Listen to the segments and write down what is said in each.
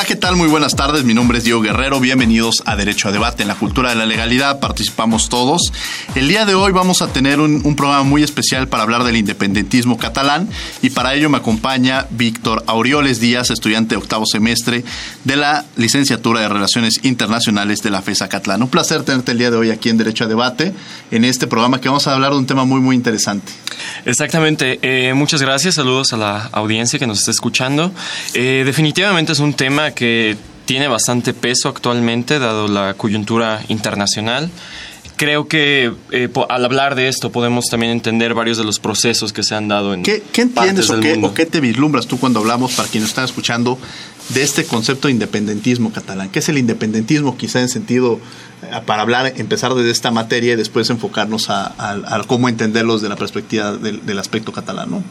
Hola, ¿qué tal? Muy buenas tardes. Mi nombre es Diego Guerrero. Bienvenidos a Derecho a Debate en la Cultura de la Legalidad. Participamos todos. El día de hoy vamos a tener un, programa muy especial para hablar del independentismo catalán y para ello me acompaña Víctor Aureoles Díaz, estudiante de octavo semestre de la licenciatura de Relaciones Internacionales de la FESA Catlán. Un placer tenerte el día de hoy aquí en Derecho a Debate en este programa que vamos a hablar de un tema muy, muy interesante. Exactamente. Eh, muchas gracias. Saludos a la audiencia que nos está escuchando. Eh, definitivamente es un tema que tiene bastante peso actualmente, dado la coyuntura internacional. Creo que eh, al hablar de esto podemos también entender varios de los procesos que se han dado en ¿Qué, qué entiendes o qué, o qué, te vislumbras tú cuando hablamos, para quienes están escuchando, de este concepto de independentismo catalán? ¿Qué es el independentismo quizá en sentido, eh, para hablar, empezar desde esta materia y después enfocarnos a, cómo entenderlos de la perspectiva del, del aspecto catalán? ¿no?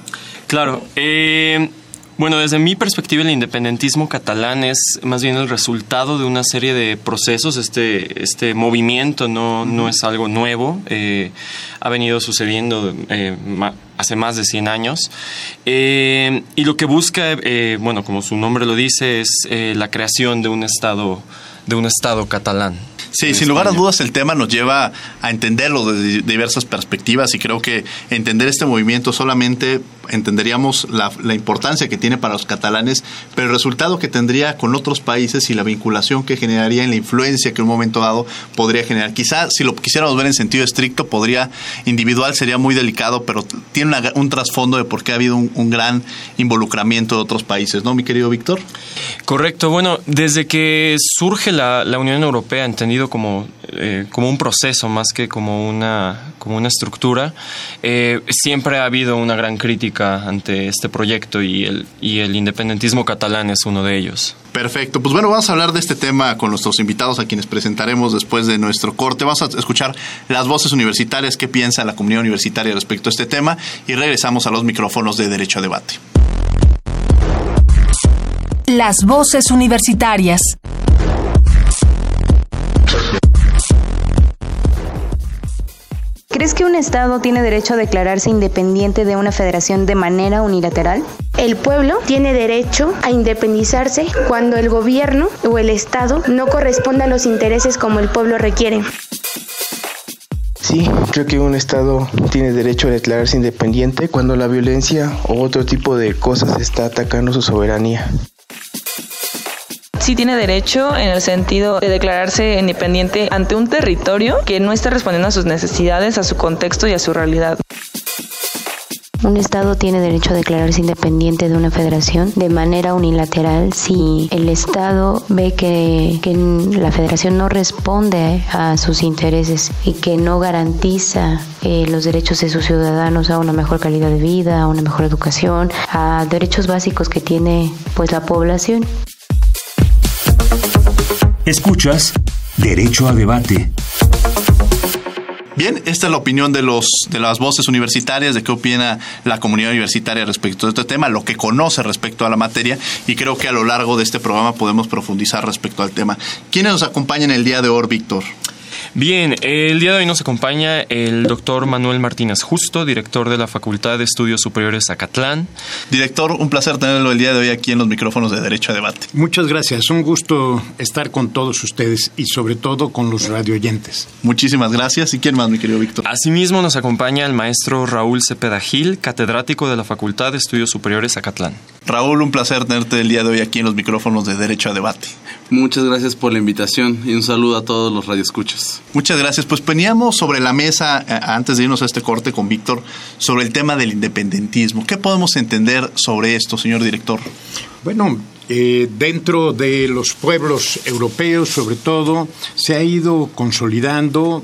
Claro. Eh, bueno, desde mi perspectiva, el independentismo catalán es más bien el resultado de una serie de procesos. Este, este movimiento no, no es algo nuevo, eh, ha venido sucediendo eh, hace más de 100 años. Eh, y lo que busca, bueno, como su nombre lo dice, es la creación de un Estado, de un Estado catalán. Sí, sin lugar a dudas el tema nos lleva a entenderlo desde diversas perspectivas y creo que entender este movimiento solamente entenderíamos la, importancia que tiene para los catalanes, pero el resultado que tendría con otros países y la vinculación que generaría en la influencia que en un momento dado podría generar. Quizá si lo quisiéramos ver en sentido estricto, podría, individual sería muy delicado, pero tiene un trasfondo de por qué ha habido un, gran involucramiento de otros países, ¿no, mi querido Víctor? Correcto. Bueno, desde que surge la, la Unión Europea, entendido como, eh, como un proceso más que como una, como una estructura, eh, siempre ha habido una gran crítica ante este proyecto y el, y el independentismo catalán es uno de ellos. Perfecto, pues bueno, vamos a hablar de este tema con nuestros invitados a quienes presentaremos después de nuestro corte. Vamos a escuchar las voces universitarias, qué piensa la comunidad universitaria respecto a este tema y regresamos a los micrófonos de Derecho a Debate. Las voces universitarias. ¿Crees que un Estado tiene derecho a declararse independiente de una federación de manera unilateral? El pueblo tiene derecho a independizarse cuando el gobierno o el Estado no corresponda a los intereses como el pueblo requiere. Sí, creo que un Estado tiene derecho a declararse independiente cuando la violencia o otro tipo de cosas está atacando su soberanía sí tiene derecho en el sentido de declararse independiente ante un territorio que no esté respondiendo a sus necesidades, a su contexto y a su realidad. Un Estado tiene derecho a declararse independiente de una federación de manera unilateral si el Estado ve que, la federación no responde a sus intereses y que no garantiza eh, los derechos de sus ciudadanos a una mejor calidad de vida, a una mejor educación, a derechos básicos que tiene pues la población. Escuchas Derecho a Debate. Bien, esta es la opinión de los de las voces universitarias de qué opina la comunidad universitaria respecto a este tema, lo que conoce respecto a la materia y creo que a lo largo de este programa podemos profundizar respecto al tema. ¿Quiénes nos acompañan el día de hoy, Víctor? Bien, el día de hoy nos acompaña el doctor Manuel Martínez Justo, director de la Facultad de Estudios Superiores Acatlán. Director, un placer tenerlo el día de hoy aquí en los micrófonos de Derecho a Debate. Muchas gracias, un gusto estar con todos ustedes y sobre todo con los radioyentes. Muchísimas gracias. ¿Y quién más, mi querido Víctor? Asimismo nos acompaña el maestro Raúl Cepeda Gil, catedrático de la Facultad de Estudios Superiores Acatlán. Raúl, un placer tenerte el día de hoy aquí en los micrófonos de Derecho a Debate. Muchas gracias por la invitación y un saludo a todos los Muchas gracias. Pues veníamos sobre la mesa, eh, antes de irnos a este corte con Víctor, sobre el tema del independentismo. ¿Qué podemos entender sobre esto, señor director? Bueno, eh, dentro de los pueblos europeos, sobre todo, se ha ido consolidando,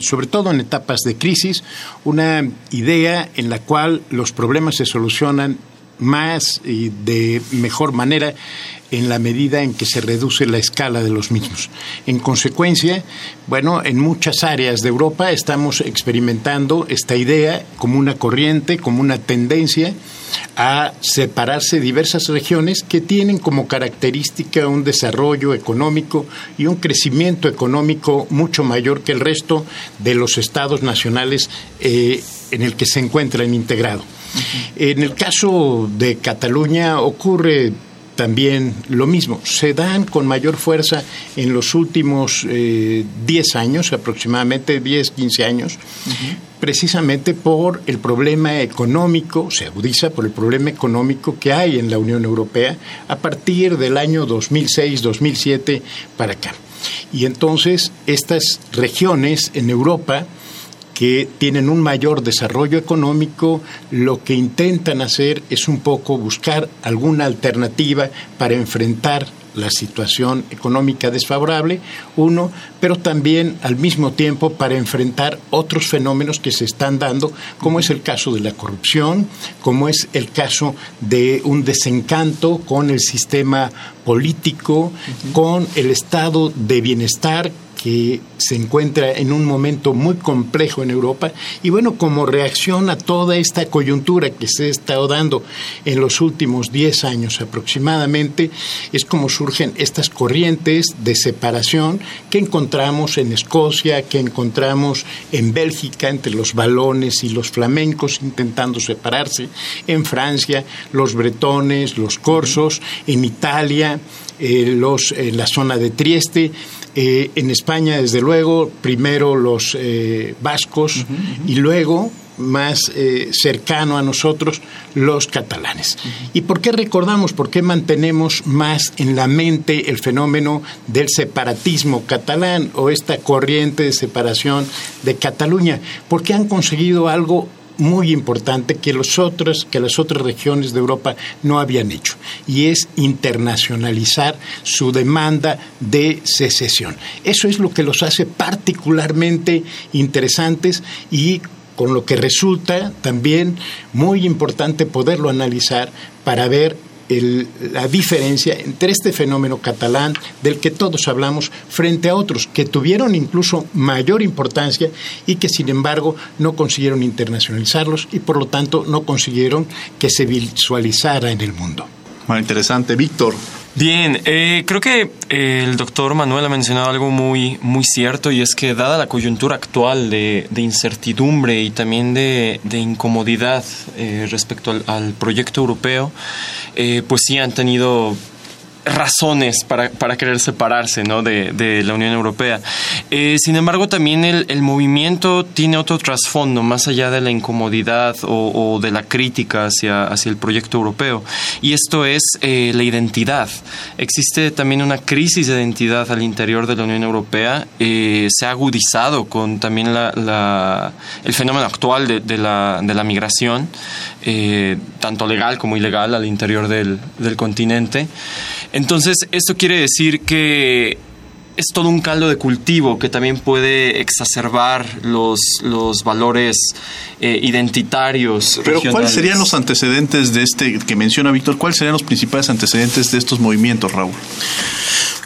sobre todo en etapas de crisis, una idea en la cual los problemas se solucionan más y de mejor manera en la medida en que se reduce la escala de los mismos. En consecuencia, bueno, en muchas áreas de Europa estamos experimentando esta idea como una corriente, como una tendencia a separarse diversas regiones que tienen como característica un desarrollo económico y un crecimiento económico mucho mayor que el resto de los estados nacionales eh, en el que se encuentran integrados. En el caso de Cataluña ocurre también lo mismo. Se dan con mayor fuerza en los últimos 10 eh, años, aproximadamente 10, 15 años, precisamente por el problema económico, se agudiza por el problema económico que hay en la Unión Europea a partir del año 2006-2007 para acá. Y entonces estas regiones en Europa, que tienen un mayor desarrollo económico, lo que intentan hacer es un poco buscar alguna alternativa para enfrentar la situación económica desfavorable, uno, pero también al mismo tiempo para enfrentar otros fenómenos que se están dando, como es el caso de la corrupción, como es el caso de un desencanto con el sistema político, con el estado de bienestar que se encuentra en un momento muy complejo en Europa y bueno, como reacción a toda esta coyuntura que se ha estado dando en los últimos 10 años aproximadamente, es como surgen estas corrientes de separación que encontramos en Escocia, que encontramos en Bélgica entre los balones y los flamencos intentando separarse, en Francia los bretones, los corsos, en Italia, eh, los, eh, la zona de Trieste, eh, en España, desde luego, primero los eh, vascos y luego, más eh, cercano a nosotros, los catalanes. ¿Y por qué recordamos, por qué mantenemos más en la mente el fenómeno del separatismo catalán o esta corriente de separación de Cataluña? Porque han conseguido algo muy importante que, los otros, que las otras regiones de Europa no habían hecho, y es internacionalizar su demanda de secesión. Eso es lo que los hace particularmente interesantes y con lo que resulta también muy importante poderlo analizar para ver la diferencia entre este fenómeno catalán del que todos hablamos frente a otros que tuvieron incluso mayor importancia y que sin embargo no consiguieron internacionalizarlos y por lo tanto no consiguieron que se visualizara en el mundo. Muy interesante, Víctor. Bien, eh, creo que eh, el doctor Manuel ha mencionado algo muy, muy cierto y es que dada la coyuntura actual de, incertidumbre y también de, incomodidad eh, respecto al, proyecto europeo, pues sí han tenido razones para, para querer separarse ¿no? de, de, la Unión Europea. Eh, sin embargo, también el, el, movimiento tiene otro trasfondo, más allá de la incomodidad o, de la crítica hacia, hacia el proyecto europeo, y esto es eh, la identidad. Existe también una crisis de identidad al interior de la Unión Europea, eh, se ha agudizado con también la, el fenómeno actual de, la, de la migración, tanto legal como ilegal al interior del, del continente. Entonces, esto quiere decir que es todo un caldo de cultivo que también puede exacerbar los, los valores eh, identitarios. Pero ¿cuáles serían los antecedentes de este que menciona Víctor? ¿Cuáles serían los principales antecedentes de estos movimientos, Raúl?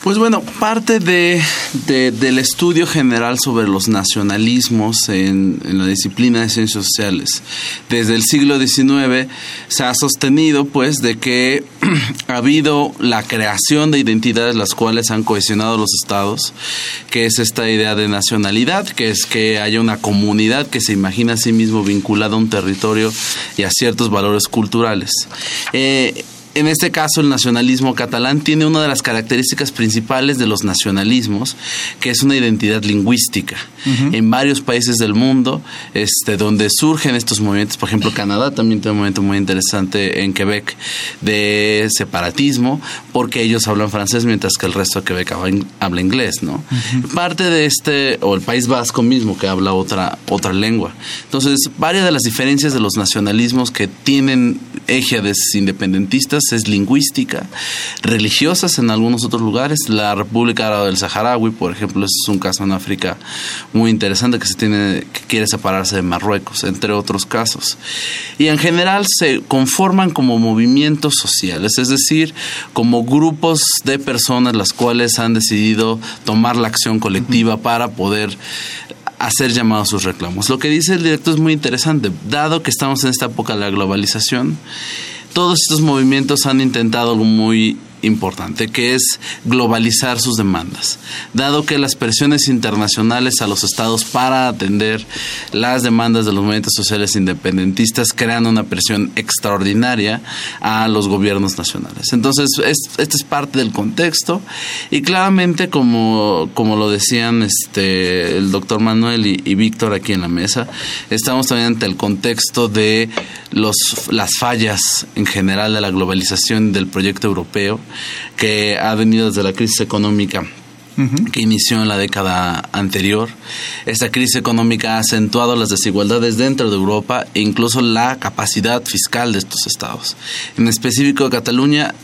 Pues bueno, parte de, del estudio general sobre los nacionalismos en, la disciplina de ciencias sociales desde el siglo XIX se ha sostenido pues de que ha habido la creación de identidades las cuales han cohesionado los estados, que es esta idea de nacionalidad, que es que haya una comunidad que se imagina a sí mismo vinculada a un territorio y a ciertos valores culturales. Eh, en este caso el nacionalismo catalán tiene una de las características principales de los nacionalismos, que es una identidad lingüística. En varios países del mundo, este, donde surgen estos movimientos, por ejemplo Canadá también tiene un movimiento muy interesante en Quebec de separatismo, porque ellos hablan francés mientras que el resto de Quebec habla inglés, ¿no? Parte de este, o el País Vasco mismo que habla otra, otra lengua. Entonces, varias de las diferencias de los nacionalismos que tienen ejes independentistas es lingüística, religiosas en algunos otros lugares. La República Árabe del Saharaui, por ejemplo, es un caso en África muy interesante que se tiene que quiere separarse de Marruecos, entre otros casos. Y en general se conforman como movimientos sociales, es decir, como grupos de personas las cuales han decidido tomar la acción colectiva para poder hacer llamados sus reclamos. Lo que dice el director es muy interesante, dado que estamos en esta época de la globalización todos estos movimientos han intentado muy importante, que es globalizar sus demandas. Dado que las presiones internacionales a los estados para atender las demandas de los movimientos sociales independentistas crean una presión extraordinaria a los gobiernos nacionales. Entonces, este es parte del contexto y claramente, como, como lo decían este, el doctor Manuel y, y Víctor aquí en la mesa, estamos también ante el contexto de los, las fallas en general de la globalización del proyecto europeo que ha venido desde la crisis económica que inició en la década anterior. Esta crisis económica ha acentuado las desigualdades dentro de Europa e incluso la capacidad fiscal de estos estados. En específico, Cataluña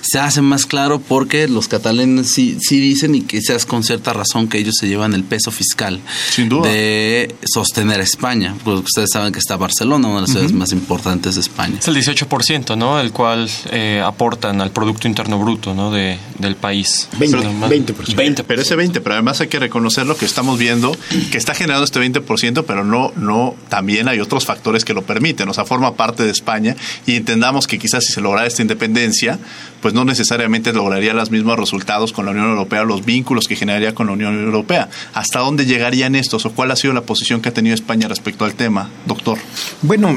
se hace más claro porque los catalanes sí, sí dicen y quizás con cierta razón que ellos se llevan el peso fiscal de sostener a España. Porque ustedes saben que está Barcelona, una de las ciudades más importantes de España. Es el 18%, ¿no? El cual eh, aportan al Producto Interno Bruto ¿no? de, del país. 20%. 20%. Pero ese 20%, pero además hay que reconocer lo que estamos viendo, que está generando este 20%, pero no, no, también hay otros factores que lo permiten. O sea, forma parte de España y entendamos que quizás si se lograra esta independencia, pues no necesariamente lograría los mismos resultados con la Unión Europea, los vínculos que generaría con la Unión Europea. ¿Hasta dónde llegarían estos o cuál ha sido la posición que ha tenido España respecto al tema, doctor? Bueno,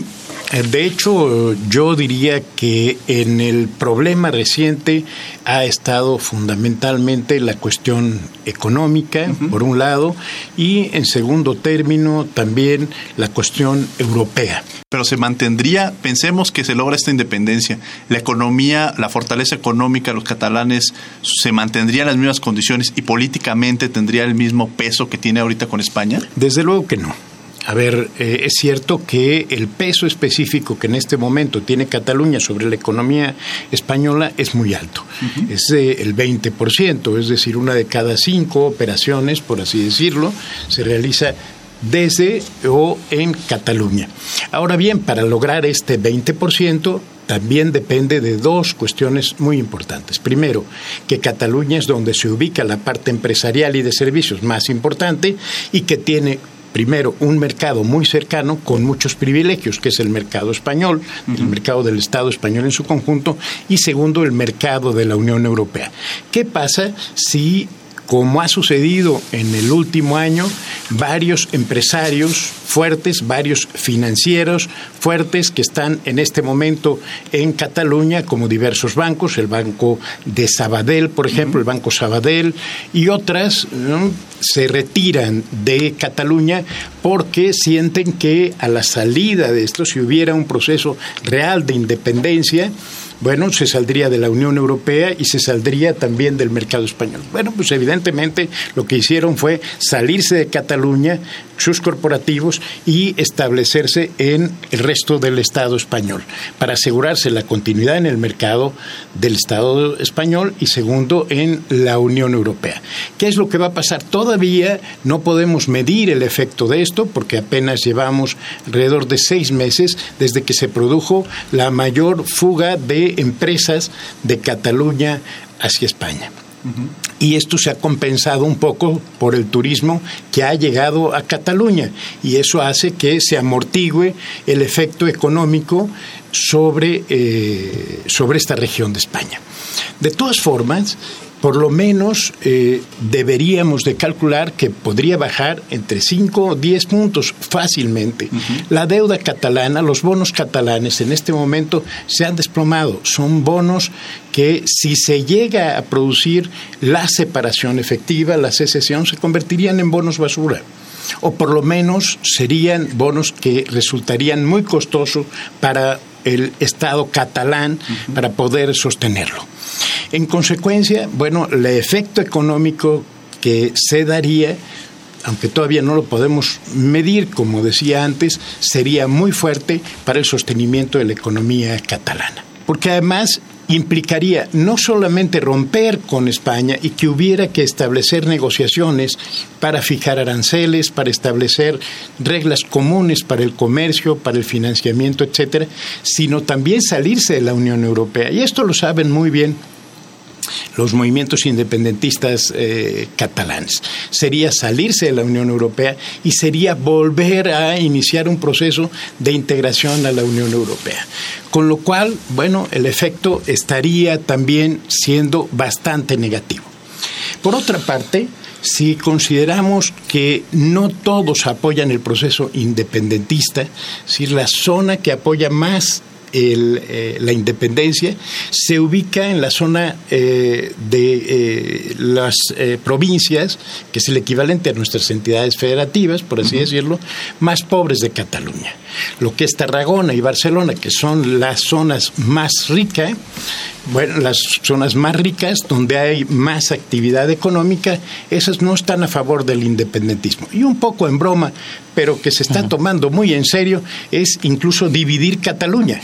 de hecho, yo diría que en el problema reciente ha estado fundamentalmente la cuestión económica, por un lado, y en segundo término también la cuestión europea. Pero se mantendría, pensemos que se logra esta independencia, la economía, la fortaleza económica de los catalanes se mantendría en las mismas condiciones y políticamente tendría el mismo peso que tiene ahorita con España? Desde luego que no. A ver, eh, es cierto que el peso específico que en este momento tiene Cataluña sobre la economía española es muy alto. Es el 20%, es decir, una de cada cinco operaciones, por así decirlo, se realiza desde o en Cataluña. Ahora bien, para lograr este 20%, también depende de dos cuestiones muy importantes. Primero, que Cataluña es donde se ubica la parte empresarial y de servicios más importante y que tiene primero, un mercado muy cercano con muchos privilegios, que es el mercado español, el mercado del Estado español en su conjunto, y segundo, el mercado de la Unión Europea. ¿Qué pasa si como ha sucedido en el último año, varios empresarios fuertes, varios financieros fuertes que están en este momento en Cataluña, como diversos bancos, el Banco de Sabadell, por ejemplo, el Banco Sabadell, y otras se retiran de Cataluña porque sienten que a la salida de esto, si hubiera un proceso real de independencia, bueno, se saldría de la Unión Europea y se saldría también del mercado español. Bueno, pues evidentemente lo que hicieron fue salirse de Cataluña, sus corporativos, y establecerse en el resto del Estado español, para asegurarse la continuidad en el mercado del Estado español y segundo en la Unión Europea. ¿Qué es lo que va a pasar? Todavía no podemos medir el efecto de esto porque apenas llevamos alrededor de seis meses desde que se produjo la mayor fuga de empresas de Cataluña hacia España. Y esto se ha compensado un poco por el turismo que ha llegado a Cataluña y eso hace que se amortigüe el efecto económico sobre, eh, sobre esta región de España. De todas formas, por lo menos eh, deberíamos de calcular que podría bajar entre 5 o 10 puntos fácilmente. La deuda catalana, los bonos catalanes en este momento se han desplomado. Son bonos que si se llega a producir la separación efectiva, la secesión, se convertirían en bonos basura o por lo menos serían bonos que resultarían muy costosos para el Estado catalán para poder sostenerlo. En consecuencia, bueno, el efecto económico que se daría aunque todavía no lo podemos medir, como decía antes, sería muy fuerte para el sostenimiento de la economía catalana. Porque además implicaría no solamente romper con España y que hubiera que establecer negociaciones para fijar aranceles, para establecer reglas comunes para el comercio, para el financiamiento, etcétera, sino también salirse de la Unión Europea. Y esto lo saben muy bien los movimientos independentistas eh, catalanes. Sería salirse de la Unión Europea y sería volver a iniciar un proceso de integración a la Unión Europea. Con lo cual, bueno, el efecto estaría también siendo bastante negativo. Por otra parte, si consideramos que no todos apoyan el proceso independentista, si la zona que apoya más eh, la independencia se ubica en la zona eh, de eh, las provincias, que es el equivalente a nuestras entidades federativas, por así decirlo, más pobres de Cataluña. Lo que es Tarragona y Barcelona, que son las zonas más ricas, bueno, las zonas más ricas, donde hay más actividad económica, esas no están a favor del independentismo. Y un poco en broma, pero que se está tomando muy en serio, es incluso dividir Cataluña.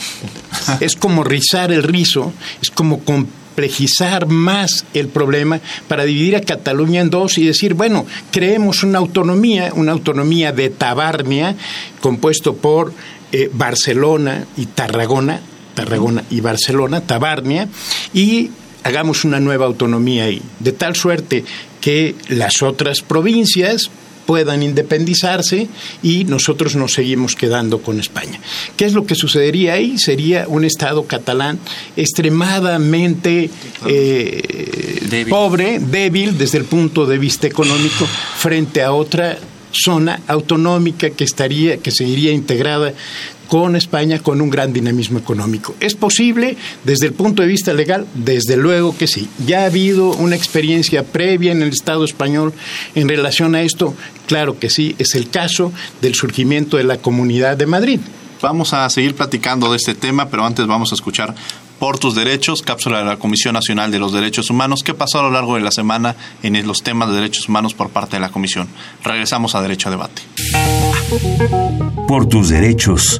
es como rizar el rizo, es como complejizar más el problema para dividir a Cataluña en dos y decir, bueno, creemos una autonomía, una autonomía de Tabarnia, compuesto por eh, Barcelona y Tarragona, Tarragona y Barcelona, Tabarnia, y hagamos una nueva autonomía ahí, de tal suerte que las otras provincias puedan independizarse y nosotros nos seguimos quedando con España. ¿Qué es lo que sucedería ahí? Sería un Estado catalán extremadamente eh, pobre, débil desde el punto de vista económico frente a otra zona autonómica que estaría, que seguiría integrada con España con un gran dinamismo económico. ¿Es posible desde el punto de vista legal? Desde luego que sí. Ya ha habido una experiencia previa en el Estado español en relación a esto. Claro que sí, es el caso del surgimiento de la Comunidad de Madrid. Vamos a seguir platicando de este tema, pero antes vamos a escuchar por tus derechos, cápsula de la Comisión Nacional de los Derechos Humanos. ¿Qué pasó a lo largo de la semana en los temas de derechos humanos por parte de la Comisión? Regresamos a Derecho a Debate. Por tus derechos.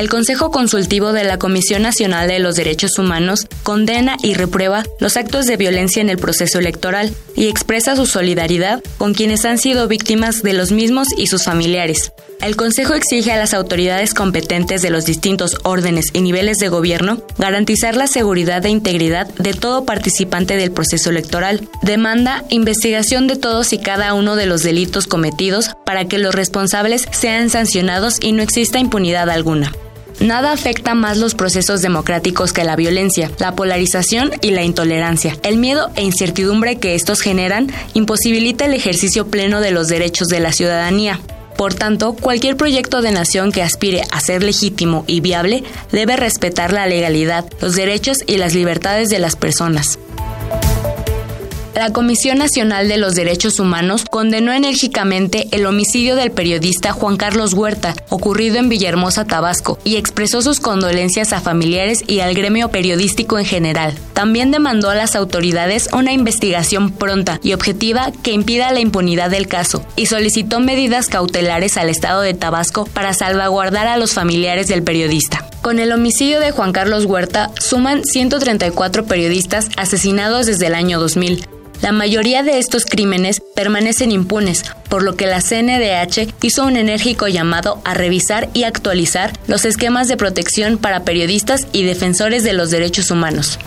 El Consejo Consultivo de la Comisión Nacional de los Derechos Humanos condena y reprueba los actos de violencia en el proceso electoral y expresa su solidaridad con quienes han sido víctimas de los mismos y sus familiares. El Consejo exige a las autoridades competentes de los distintos órdenes y niveles de gobierno garantizar la seguridad e integridad de todo participante del proceso electoral. Demanda investigación de todos y cada uno de los delitos cometidos para que los responsables sean sancionados y no exista impunidad alguna. Nada afecta más los procesos democráticos que la violencia, la polarización y la intolerancia. El miedo e incertidumbre que estos generan imposibilita el ejercicio pleno de los derechos de la ciudadanía. Por tanto, cualquier proyecto de nación que aspire a ser legítimo y viable debe respetar la legalidad, los derechos y las libertades de las personas. La Comisión Nacional de los Derechos Humanos condenó enérgicamente el homicidio del periodista Juan Carlos Huerta, ocurrido en Villahermosa, Tabasco, y expresó sus condolencias a familiares y al gremio periodístico en general. También demandó a las autoridades una investigación pronta y objetiva que impida la impunidad del caso, y solicitó medidas cautelares al Estado de Tabasco para salvaguardar a los familiares del periodista. Con el homicidio de Juan Carlos Huerta, suman 134 periodistas asesinados desde el año 2000, La mayoría de estos crímenes permanecen impunes, por lo que la CNDH hizo un enérgico llamado a revisar y actualizar los esquemas de protección para periodistas y defensores de los derechos humanos.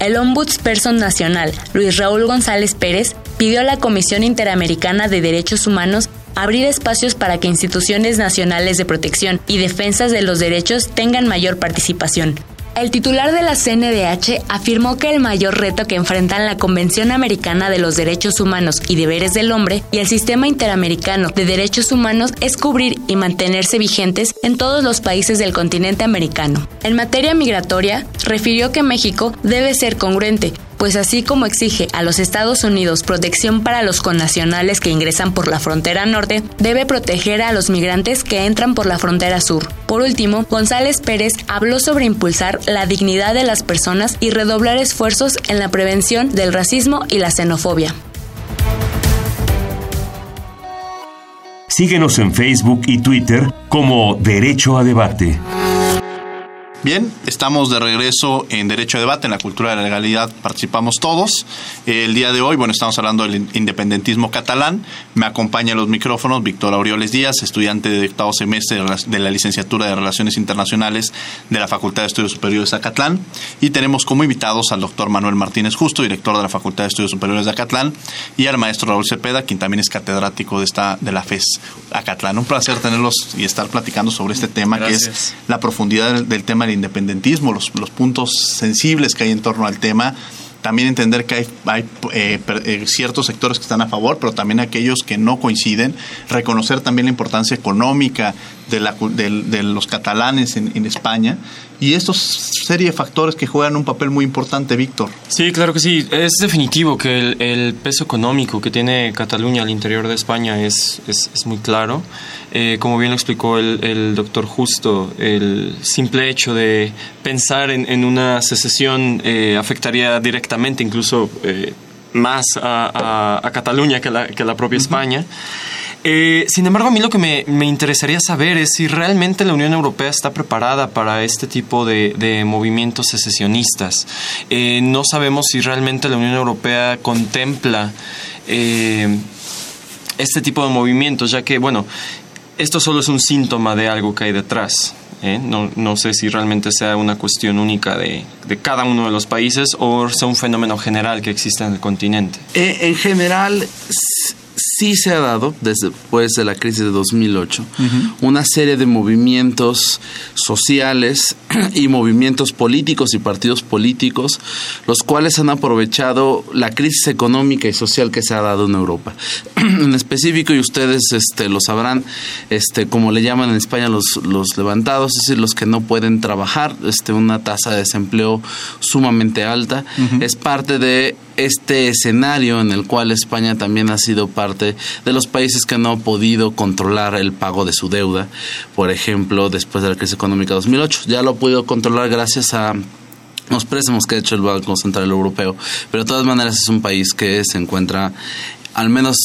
El Ombudsperson Nacional, Luis Raúl González Pérez, pidió a la Comisión Interamericana de Derechos Humanos abrir espacios para que instituciones nacionales de protección y defensas de los derechos tengan mayor participación, el titular de la CNDH afirmó que el mayor reto que enfrentan la Convención Americana de los Derechos Humanos y Deberes del Hombre y el Sistema Interamericano de Derechos Humanos es cubrir y mantenerse vigentes en todos los países del continente americano. En materia migratoria, refirió que México debe ser congruente, pues así como exige a los Estados Unidos protección para los connacionales que ingresan por la frontera norte, debe proteger a los migrantes que entran por la frontera sur. Por último, González Pérez habló sobre impulsar la dignidad de las personas y redoblar esfuerzos en la prevención del racismo y la xenofobia. Síguenos en Facebook y Twitter como Derecho a Debate. Bien, estamos de regreso en Derecho a Debate, en la cultura de la legalidad participamos todos. El día de hoy, bueno, estamos hablando del independentismo catalán. Me acompaña en los micrófonos Víctor Aureoles Díaz, estudiante de octavo semestre de la licenciatura de Relaciones Internacionales de la Facultad de Estudios Superiores de Acatlán. Y tenemos como invitados al doctor Manuel Martínez Justo, director de la Facultad de Estudios Superiores de Acatlán, y al maestro Raúl Cepeda, quien también es catedrático de, esta, de la FES Acatlán. Un placer tenerlos y estar platicando sobre este tema, que es la profundidad del, del tema independentismo, los, los puntos sensibles que hay en torno al tema, también entender que hay, hay eh, eh, ciertos sectores que están a favor, pero también aquellos que no coinciden, reconocer también la importancia económica de, la, de, los catalanes en, en, España y estos serie de factores que juegan un papel muy importante, Víctor. Sí, claro que sí. Es definitivo que el, el, peso económico que tiene Cataluña al interior de España es, es, es muy claro. Eh, como bien lo explicó el, el, doctor Justo, el simple hecho de pensar en, en una secesión eh, afectaría directamente incluso eh, más a, a, a, Cataluña que la, que la propia uh -huh. España. Eh, sin embargo, a mí lo que me, me, interesaría saber es si realmente la Unión Europea está preparada para este tipo de, de movimientos secesionistas. Eh, no sabemos si realmente la Unión Europea contempla eh, este tipo de movimientos, ya que, bueno, esto solo es un síntoma de algo que hay detrás. No, no, sé si realmente sea una cuestión única de, de, cada uno de los países o sea un fenómeno general que existe en el continente. En general, sí se ha dado, después de la crisis de 2008, uh -huh. una serie de movimientos sociales y movimientos políticos y partidos políticos, los cuales han aprovechado la crisis económica y social que se ha dado en Europa. en específico, y ustedes este, lo sabrán, este, como le llaman en España los, los levantados, es decir, los que no pueden trabajar, este, una tasa de desempleo sumamente alta, uh -huh. es parte de este escenario en el cual España también ha sido parte de los países que no ha podido controlar el pago de su deuda, por ejemplo, después de la crisis económica 2008. Ya lo ha podido controlar gracias a los préstamos que ha hecho el Banco Central Europeo, pero de todas maneras es un país que se encuentra al menos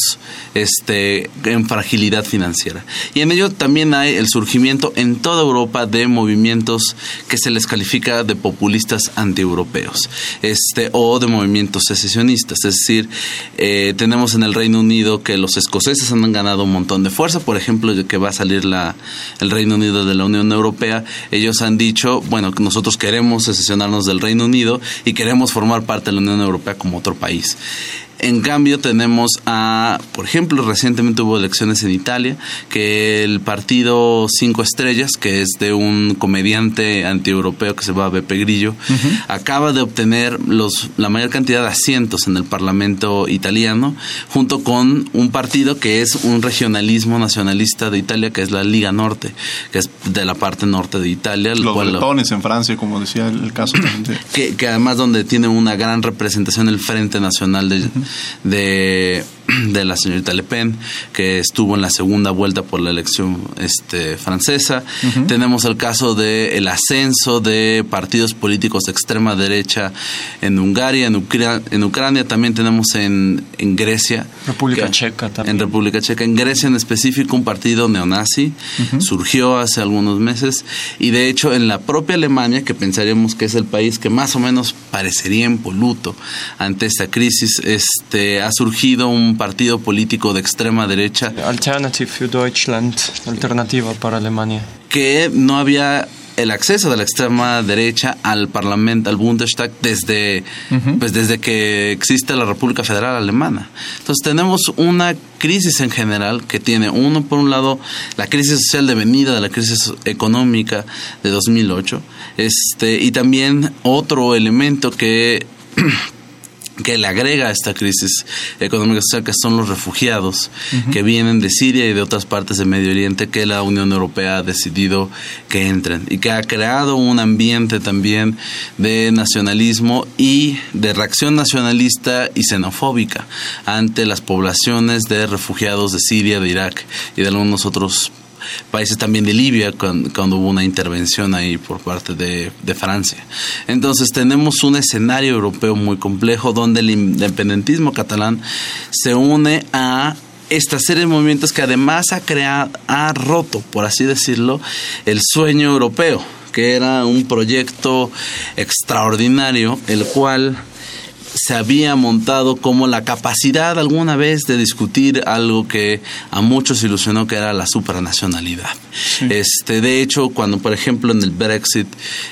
este, en fragilidad financiera. Y en ello también hay el surgimiento en toda Europa de movimientos que se les califica de populistas antieuropeos este, o de movimientos secesionistas. Es decir, eh, tenemos en el Reino Unido que los escoceses han ganado un montón de fuerza, por ejemplo, que va a salir la, el Reino Unido de la Unión Europea. Ellos han dicho, bueno, nosotros queremos secesionarnos del Reino Unido y queremos formar parte de la Unión Europea como otro país. En cambio tenemos a, por ejemplo, recientemente hubo elecciones en Italia, que el partido Cinco Estrellas, que es de un comediante antieuropeo que se llama Beppe Grillo, uh -huh. acaba de obtener los, la mayor cantidad de asientos en el Parlamento italiano, junto con un partido que es un regionalismo nacionalista de Italia, que es la Liga Norte, que es de la parte norte de Italia. Los cual, bretones en Francia, como decía el caso. Que, que, además donde tiene una gran representación el Frente Nacional de... Uh -huh de de la señorita Le Pen, que estuvo en la segunda vuelta por la elección este, francesa. Tenemos el caso del el ascenso de partidos políticos de extrema derecha en Hungría, en, en Ucrania, también tenemos en, en Grecia. República Checa también. En República Checa. En Grecia en específico un partido neonazi surgió hace algunos meses y de hecho en la propia Alemania, que pensaríamos que es el país que más o menos parecería impoluto ante esta crisis, este, ha surgido un partido político de extrema derecha. Alternative für Deutschland, alternativa para Alemania. Que no había el acceso de la extrema derecha al Parlamento, al Bundestag, desde, pues desde que existe la República Federal Alemana. Entonces tenemos una crisis en general que tiene, uno, por un lado, la crisis social devenida de la crisis económica de 2008, este, y también otro elemento que que le agrega a esta crisis económica social, que son los refugiados que vienen de Siria y de otras partes del Medio Oriente que la Unión Europea ha decidido que entren y que ha creado un ambiente también de nacionalismo y de reacción nacionalista y xenofóbica ante las poblaciones de refugiados de Siria, de Irak y de algunos otros países también de Libia cuando, hubo una intervención ahí por parte de, Francia. Entonces tenemos un escenario europeo muy complejo donde el independentismo catalán se une a esta serie de movimientos que además ha creado, ha roto, por así decirlo, el sueño europeo, que era un proyecto extraordinario, el cual se había montado como la capacidad alguna vez de discutir algo que a muchos ilusionó que era la supranacionalidad. Este, de hecho, cuando por ejemplo en el Brexit,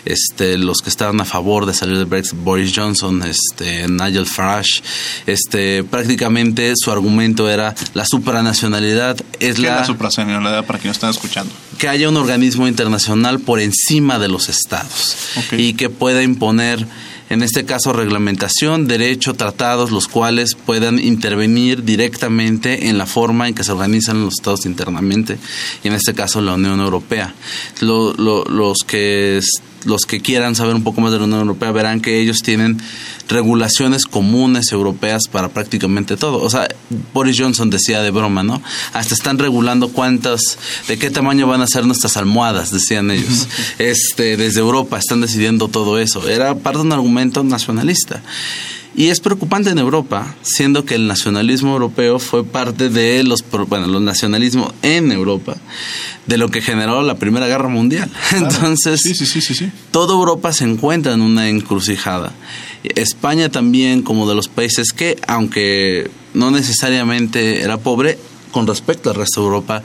este, los que estaban a favor de salir del Brexit, Boris Johnson, este, Nigel Farage, este, prácticamente su argumento era la supranacionalidad es ¿Qué la, la supranacionalidad para quienes están escuchando? Que haya un organismo internacional por encima de los estados y que pueda imponer en este caso reglamentación, derecho, tratados, los cuales puedan intervenir directamente en la forma en que se organizan los estados internamente, y en este caso la Unión Europea. los que los que quieran saber un poco más de la Unión Europea verán que ellos tienen regulaciones comunes europeas para prácticamente todo. O sea, Boris Johnson decía de broma, ¿no? Hasta están regulando cuántas, de qué tamaño van a ser nuestras almohadas, decían ellos. Este, desde Europa están decidiendo todo eso. Era parte de un argumento nacionalista. Y es preocupante en Europa, siendo que el nacionalismo europeo fue parte de los, bueno, los nacionalismos en Europa, de lo que generó la Primera Guerra Mundial. Entonces, toda Europa se encuentra en una encrucijada. España también, como de los países que, aunque no necesariamente era pobre, con respecto al resto de Europa,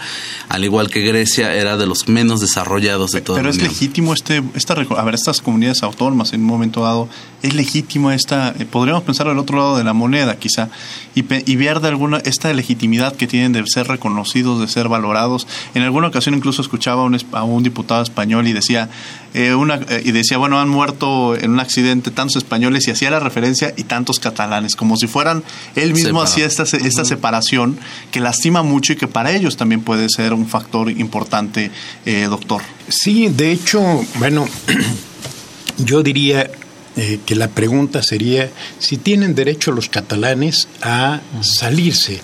al igual que Grecia, era de los menos desarrollados de toda Pero es legítimo este, esta, a ver, estas comunidades autónomas en un momento dado, es legítimo esta, eh, podríamos pensar al otro lado de la moneda quizá, y, y ver de alguna, esta legitimidad que tienen de ser reconocidos, de ser valorados. En alguna ocasión incluso escuchaba a un diputado español y decía, eh, una, eh, y decía, bueno, han muerto en un accidente tantos españoles y hacía la referencia y tantos catalanes, como si fueran, él mismo hacía esta, esta separación que lastima mucho y que para ellos también puede ser un factor importante, doctor. Sí, de hecho, bueno, yo diría eh, que la pregunta sería si tienen derecho los catalanes a salirse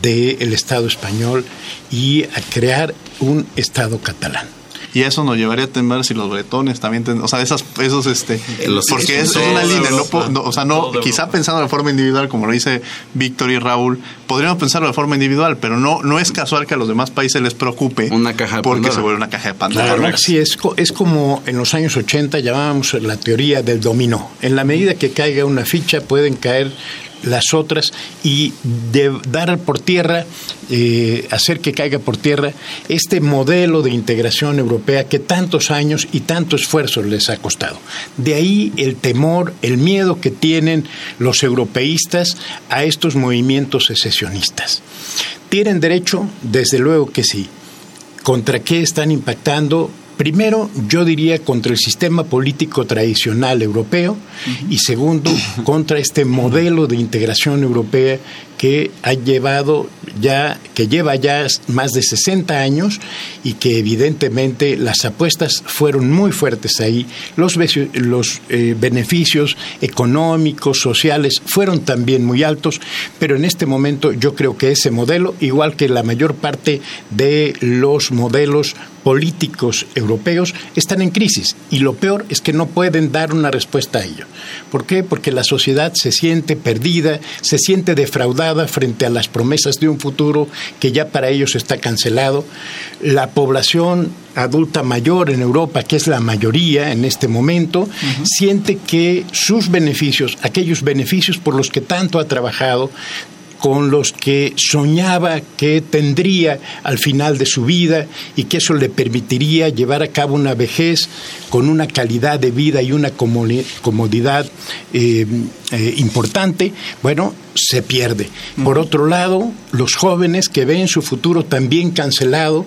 del Estado español y a crear un Estado catalán y eso nos llevaría a temer si los bretones también, o sea, esas, esos, este, porque es una línea, no, o sea, no, quizá pensando de forma individual, como lo dice Víctor y Raúl, podríamos pensarlo de forma individual, pero no, no es casual que a los demás países les preocupe una caja porque se vuelve una caja de Pandora. Claro, sí, es, es como en los años 80 llamábamos la teoría del dominó. En la medida que caiga una ficha pueden caer las otras y de dar por tierra, eh, hacer que caiga por tierra este modelo de integración europea que tantos años y tanto esfuerzo les ha costado. De ahí el temor, el miedo que tienen los europeístas a estos movimientos secesionistas. ¿Tienen derecho? Desde luego que sí. ¿Contra qué están impactando? Primero, yo diría contra el sistema político tradicional europeo y segundo, contra este modelo de integración europea que ha llevado ya que lleva ya más de 60 años y que evidentemente las apuestas fueron muy fuertes ahí. Los los eh, beneficios económicos sociales fueron también muy altos pero en este momento yo creo que ese modelo igual que la mayor parte de los modelos políticos europeos están en crisis y lo peor es que no pueden dar una respuesta a ello. ¿Por qué? Porque la sociedad se siente perdida, se siente defraudada frente a las promesas de un futuro que ya para ellos está cancelado. La población adulta mayor en Europa, que es la mayoría en este momento, siente que sus beneficios, aquellos beneficios por los que tanto ha trabajado, con los que soñaba que tendría al final de su vida y que eso le permitiría llevar a cabo una vejez con una calidad de vida y una comodidad eh, eh, importante, bueno, se pierde. Por otro lado, los jóvenes que ven su futuro también cancelado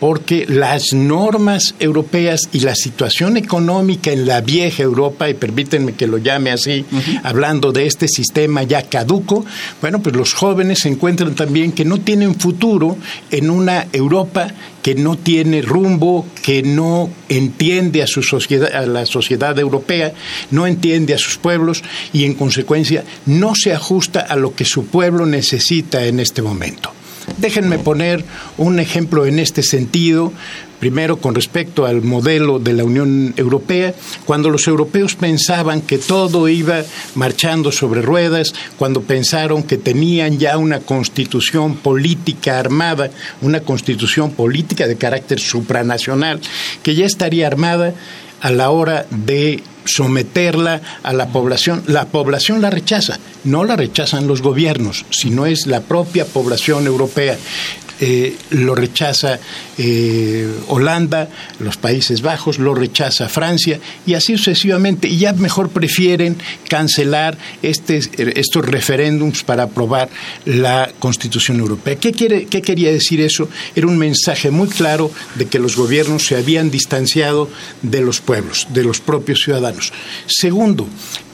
porque las normas europeas y la situación económica en la vieja Europa, y permítanme que lo llame así, hablando de este sistema ya caduco, bueno, pues los jóvenes se encuentran también que no tienen futuro en una Europa que no tiene rumbo, que no entiende a su sociedad, a la sociedad europea, no entiende a sus pueblos y en consecuencia no se ajusta a lo que su pueblo necesita en este momento. Déjenme poner un ejemplo en este sentido. Primero, con respecto al modelo de la Unión Europea, cuando los europeos pensaban que todo iba marchando sobre ruedas, cuando pensaron que tenían ya una constitución política armada, una constitución política de carácter supranacional, que ya estaría armada a la hora de someterla a la población. La población la rechaza, no la rechazan los gobiernos, sino es la propia población europea. Eh, lo rechaza eh, Holanda, los Países Bajos, lo rechaza Francia y así sucesivamente. Y ya mejor prefieren cancelar este, estos referéndums para aprobar la Constitución Europea. ¿Qué, quiere, ¿Qué quería decir eso? Era un mensaje muy claro de que los gobiernos se habían distanciado de los pueblos, de los propios ciudadanos. Segundo,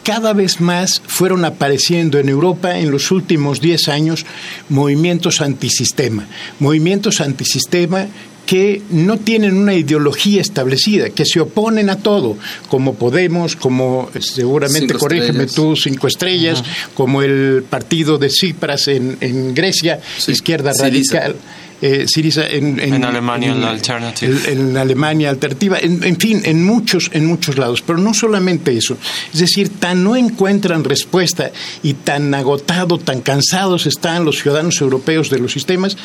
cada vez más fueron apareciendo en Europa en los últimos 10 años movimientos antisistema, movimientos antisistema que no tienen una ideología establecida, que se oponen a todo, como Podemos, como seguramente, corrígeme tú, Cinco Estrellas, como el partido de Cipras en, Grecia, Izquierda Radical eh, en, Alemania la alternativa. En, Alemania alternativa, en, fin, en muchos, en muchos lados. Pero no solamente eso. Es decir, tan no encuentran respuesta y tan agotado, tan cansados están los ciudadanos europeos de los sistemas,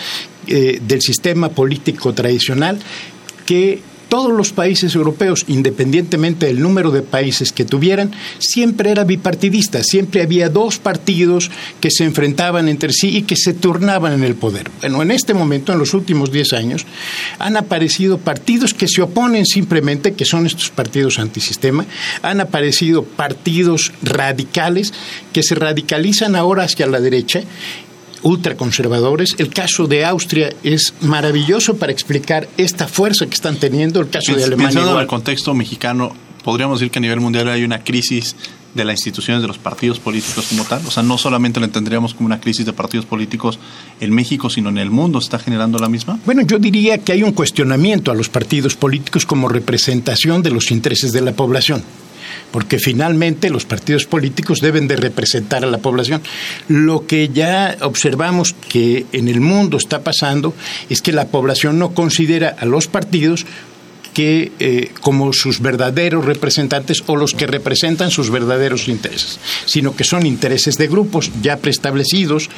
eh, del sistema político tradicional, que todos los países europeos, independientemente del número de países que tuvieran, siempre era bipartidista, siempre había dos partidos que se enfrentaban entre sí y que se turnaban en el poder. Bueno, en este momento, en los últimos 10 años, han aparecido partidos que se oponen simplemente, que son estos partidos antisistema, han aparecido partidos radicales que se radicalizan ahora hacia la derecha ultraconservadores. El caso de Austria es maravilloso para explicar esta fuerza que están teniendo. El caso de Alemania. Pensando en el contexto mexicano, podríamos decir que a nivel mundial hay una crisis de las instituciones de los partidos políticos como tal. O sea, no solamente lo entenderíamos como una crisis de partidos políticos en México, sino en el mundo. ¿Está generando la misma? Bueno, yo diría que hay un cuestionamiento a los partidos políticos como representación de los intereses de la población porque finalmente los partidos políticos deben de representar a la población. Lo que ya observamos que en el mundo está pasando es que la población no considera a los partidos que eh, como sus verdaderos representantes o los que representan sus verdaderos intereses, sino que son intereses de grupos ya preestablecidos,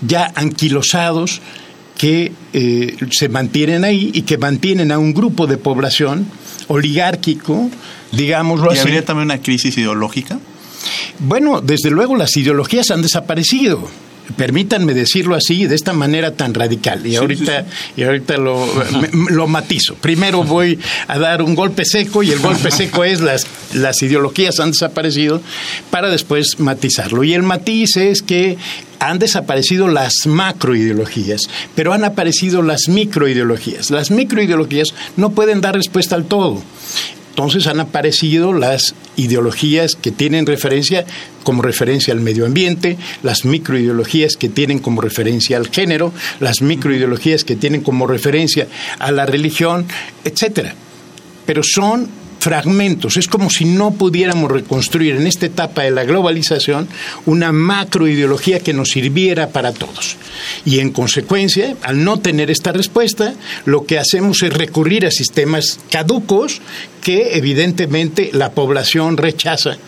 ya anquilosados, que eh, se mantienen ahí y que mantienen a un grupo de población oligárquico, digámoslo ¿Y habría también una crisis ideológica? Bueno, desde luego las ideologías han desaparecido. Permítanme decirlo así, de esta manera tan radical. Y ahorita, Y ahorita lo, lo matizo. Primero voy a dar un golpe seco y el golpe seco es las, las ideologías han desaparecido para después matizarlo. Y el matiz es que han desaparecido las macroideologías, pero han aparecido las microideologías. Las microideologías no pueden dar respuesta al todo. Entonces han aparecido las ideologías que tienen referencia como referencia al medio ambiente, las microideologías que tienen como referencia al género, las microideologías que tienen como referencia a la religión, etcétera. Pero son fragmentos. Es como si no pudiéramos reconstruir en esta etapa de la globalización una macroideología que nos sirviera para todos. Y en consecuencia, al no tener esta respuesta, lo que hacemos es recurrir a sistemas caducos que evidentemente la población rechaza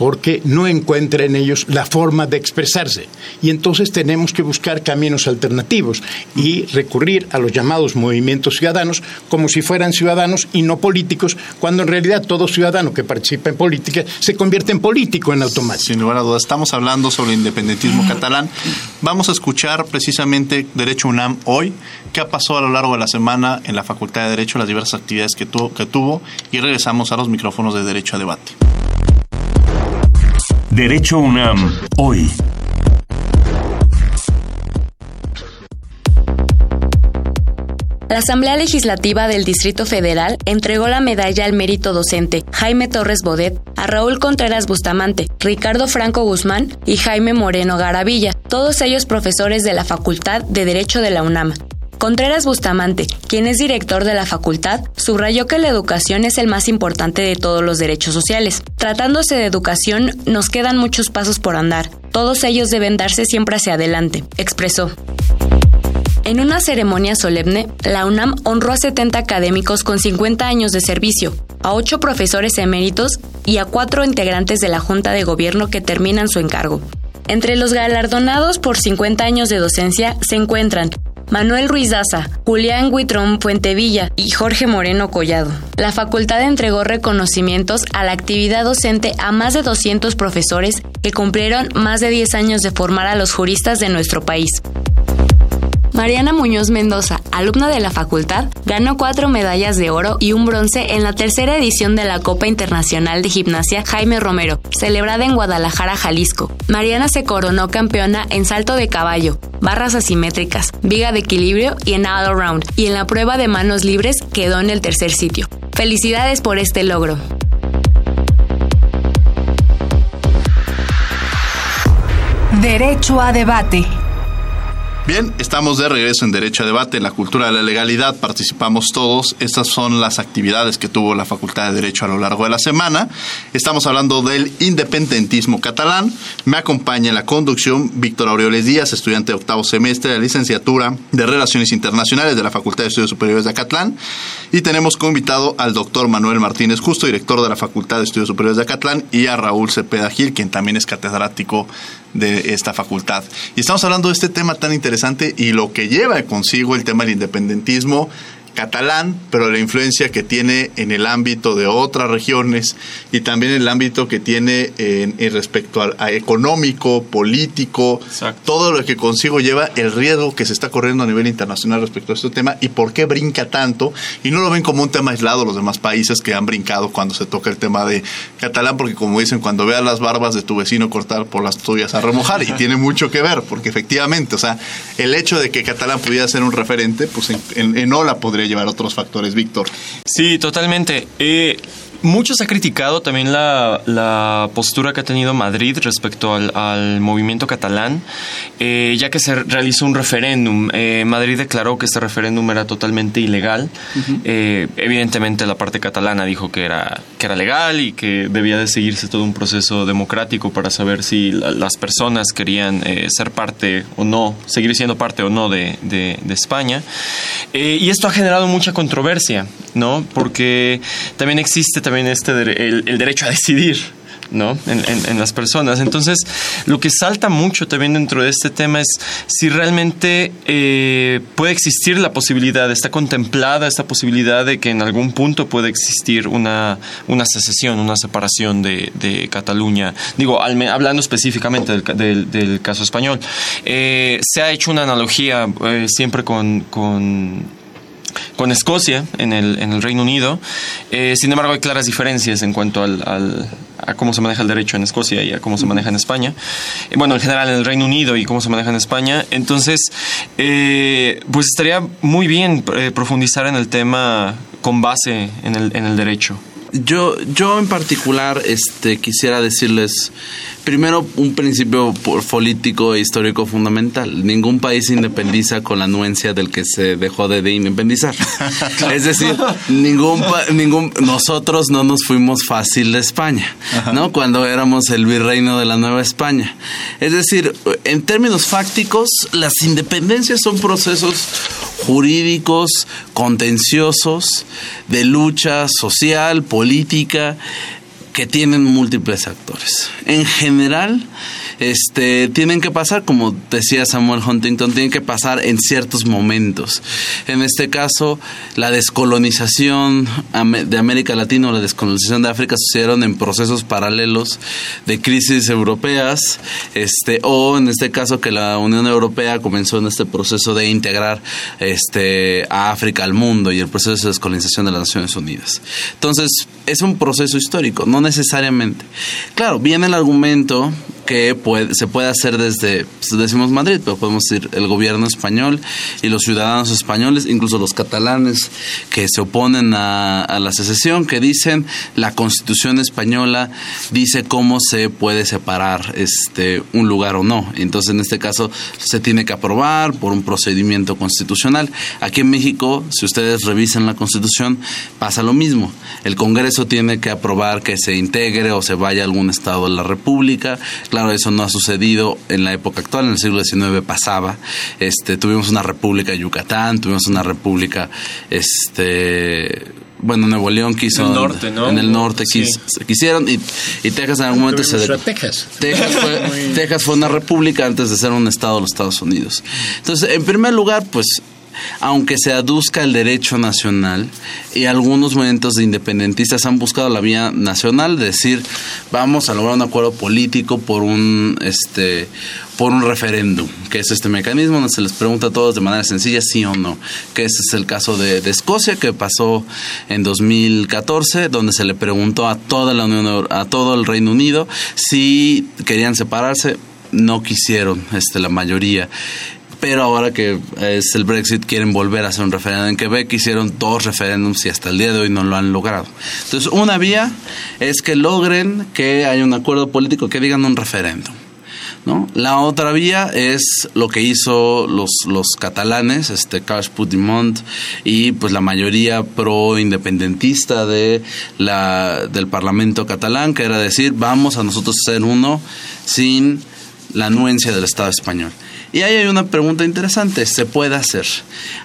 porque no encuentra en ellos la forma de expresarse. Y entonces tenemos que buscar caminos alternativos y recurrir a los llamados movimientos ciudadanos como si fueran ciudadanos y no políticos, cuando en realidad todo ciudadano que participa en política se convierte en político en automático. Sin lugar a dudas, estamos hablando sobre el independentismo catalán. Vamos a escuchar precisamente Derecho UNAM hoy, qué ha pasado a lo largo de la semana en la Facultad de Derecho, las diversas actividades que que tuvo y regresamos a los micrófonos de Derecho a Debate. Derecho UNAM, hoy. La Asamblea Legislativa del Distrito Federal entregó la medalla al mérito docente Jaime Torres Bodet a Raúl Contreras Bustamante, Ricardo Franco Guzmán y Jaime Moreno Garavilla, todos ellos profesores de la Facultad de Derecho de la UNAM. Contreras Bustamante, quien es director de la facultad, subrayó que la educación es el más importante de todos los derechos sociales. Tratándose de educación, nos quedan muchos pasos por andar. Todos ellos deben darse siempre hacia adelante, expresó. En una ceremonia solemne, la UNAM honró a 70 académicos con 50 años de servicio, a 8 profesores eméritos y a 4 integrantes de la Junta de Gobierno que terminan su encargo. Entre los galardonados por 50 años de docencia se encuentran Manuel Ruiz Daza, Julián Huitrón Fuentevilla y Jorge Moreno Collado. La facultad entregó reconocimientos a la actividad docente a más de 200 profesores que cumplieron más de 10 años de formar a los juristas de nuestro país. Mariana Muñoz Mendoza, alumna de la facultad, ganó cuatro medallas de oro y un bronce en la tercera edición de la Copa Internacional de Gimnasia Jaime Romero, celebrada en Guadalajara, Jalisco. Mariana se coronó campeona en salto de caballo, barras asimétricas, viga de equilibrio y en all around, y en la prueba de manos libres quedó en el tercer sitio. Felicidades por este logro. Derecho a debate. Bien, estamos de regreso en Derecho a Debate, en la cultura de la legalidad, participamos todos. Estas son las actividades que tuvo la Facultad de Derecho a lo largo de la semana. Estamos hablando del independentismo catalán. Me acompaña en la conducción Víctor Aureoles Díaz, estudiante de octavo semestre de la licenciatura de Relaciones Internacionales de la Facultad de Estudios Superiores de Acatlán. Y tenemos como invitado al doctor Manuel Martínez Justo, director de la Facultad de Estudios Superiores de Acatlán, y a Raúl Cepeda Gil, quien también es catedrático de esta facultad. Y estamos hablando de este tema tan interesante y lo que lleva consigo el tema del independentismo catalán, pero la influencia que tiene en el ámbito de otras regiones y también el ámbito que tiene en, respecto a, económico, político, todo lo que consigo lleva el riesgo que se está corriendo a nivel internacional respecto a este tema y por qué brinca tanto. Y no lo ven como un tema aislado los demás países que han brincado cuando se toca el tema de catalán, porque como dicen, cuando veas las barbas de tu vecino cortar por las tuyas a remojar y tiene mucho que ver, porque efectivamente, o sea, el hecho de que catalán pudiera ser un referente, pues en, en, en Ola podría llevar otros factores, Víctor. Sí, totalmente. Eh, mucho se ha criticado también la, postura que ha tenido Madrid respecto al, movimiento catalán, eh, ya que se realizó un referéndum. Eh, Madrid declaró que este referéndum era totalmente ilegal. Eh, evidentemente la parte catalana dijo que era, que era legal y que debía de seguirse todo un proceso democrático para saber si las personas querían ser parte o no, seguir siendo parte o no de, de, España. y esto ha generado mucha controversia, ¿no? Porque también existe también este el, derecho a decidir. ¿no? En, las personas. Entonces, lo que salta mucho también dentro de este tema es si realmente eh, puede existir la posibilidad, está contemplada esta posibilidad de que en algún punto puede existir una, una secesión, una separación de, Cataluña. Digo, hablando específicamente del, caso español. Eh, se ha hecho una analogía eh, siempre con, con con Escocia en el, en el Reino Unido. Eh, sin embargo, hay claras diferencias en cuanto al, a cómo se maneja el derecho en Escocia y a cómo se maneja en España. bueno, en general en el Reino Unido y cómo se maneja en España. Entonces, eh, pues estaría muy bien eh, profundizar en el tema con base en el, en el derecho. Yo, yo en particular este, quisiera decirles Primero, un principio político e histórico fundamental. Ningún país se independiza con la anuencia del que se dejó de, independizar. es decir, ningún, ningún nosotros no nos fuimos fácil de España, ¿no? Cuando éramos el virreino de la Nueva España. Es decir, en términos fácticos, las independencias son procesos jurídicos, contenciosos, de lucha social, política, que tienen múltiples actores. En general, este, tienen que pasar, como decía Samuel Huntington, tienen que pasar en ciertos momentos. En este caso, la descolonización de América Latina o la descolonización de África sucedieron en procesos paralelos de crisis europeas, este, o en este caso que la Unión Europea comenzó en este proceso de integrar este, a África al mundo y el proceso de descolonización de las Naciones Unidas. Entonces, es un proceso histórico, no necesariamente. Claro, viene el argumento que se puede hacer desde, pues, decimos Madrid, pero podemos decir el gobierno español y los ciudadanos españoles, incluso los catalanes que se oponen a, la secesión, que dicen la constitución española dice cómo se puede separar este un lugar o no. Entonces, en este caso, se tiene que aprobar por un procedimiento constitucional. Aquí en México, si ustedes revisen la constitución, pasa lo mismo. El Congreso tiene que aprobar que se integre o se vaya a algún estado de la República. Claro, eso no ha sucedido en la época actual, en el siglo XIX pasaba. Este, tuvimos una república Yucatán, tuvimos una república, este, bueno, Nuevo León quiso. En el norte, ¿no? En el norte quisieron y, Texas en algún momento se. Texas. Texas fue, Texas fue una república antes de ser un estado de los Estados Unidos. Entonces, en primer lugar, pues aunque se aduzca el derecho nacional y algunos movimientos de independentistas han buscado la vía nacional, decir, vamos a lograr un acuerdo político por un este por un referéndum, que es este mecanismo donde se les pregunta a todos de manera sencilla sí o no, que ese es el caso de, Escocia que pasó en 2014, donde se le preguntó a toda la Unión a todo el Reino Unido si querían separarse, no quisieron este la mayoría pero ahora que es el Brexit quieren volver a hacer un referéndum en Quebec, hicieron dos referéndums y hasta el día de hoy no lo han logrado. Entonces, una vía es que logren que haya un acuerdo político que digan un referéndum. ¿No? La otra vía es lo que hizo los, los catalanes, este Carles Puigdemont y pues la mayoría pro independentista de la, del Parlamento catalán, que era decir, vamos a nosotros ser uno sin la anuencia del Estado español. Y ahí hay una pregunta interesante, ¿se puede hacer?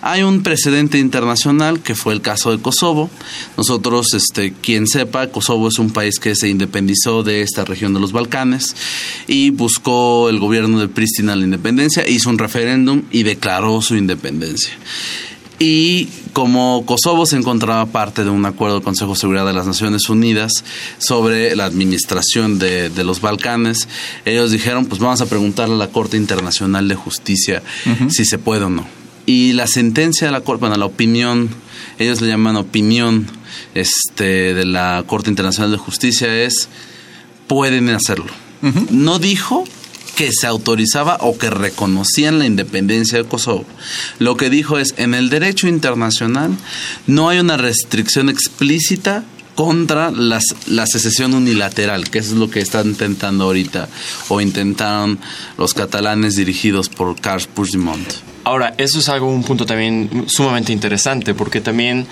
Hay un precedente internacional que fue el caso de Kosovo. Nosotros, este, quien sepa, Kosovo es un país que se independizó de esta región de los Balcanes y buscó el gobierno de Pristina la independencia, hizo un referéndum y declaró su independencia. Y como Kosovo se encontraba parte de un acuerdo del Consejo de Seguridad de las Naciones Unidas sobre la administración de, los Balcanes, ellos dijeron, pues vamos a preguntarle a la Corte Internacional de Justicia si se puede o no. Y la sentencia de la Corte, bueno, la opinión, ellos le llaman opinión este, de la Corte Internacional de Justicia es, pueden hacerlo. No dijo que se autorizaba o que reconocían la independencia de Kosovo. Lo que dijo es, en el derecho internacional no hay una restricción explícita contra las, la secesión unilateral, que es lo que están intentando ahorita, o intentaron los catalanes dirigidos por Carles Puigdemont. Ahora, eso es algo, un punto también sumamente interesante, porque también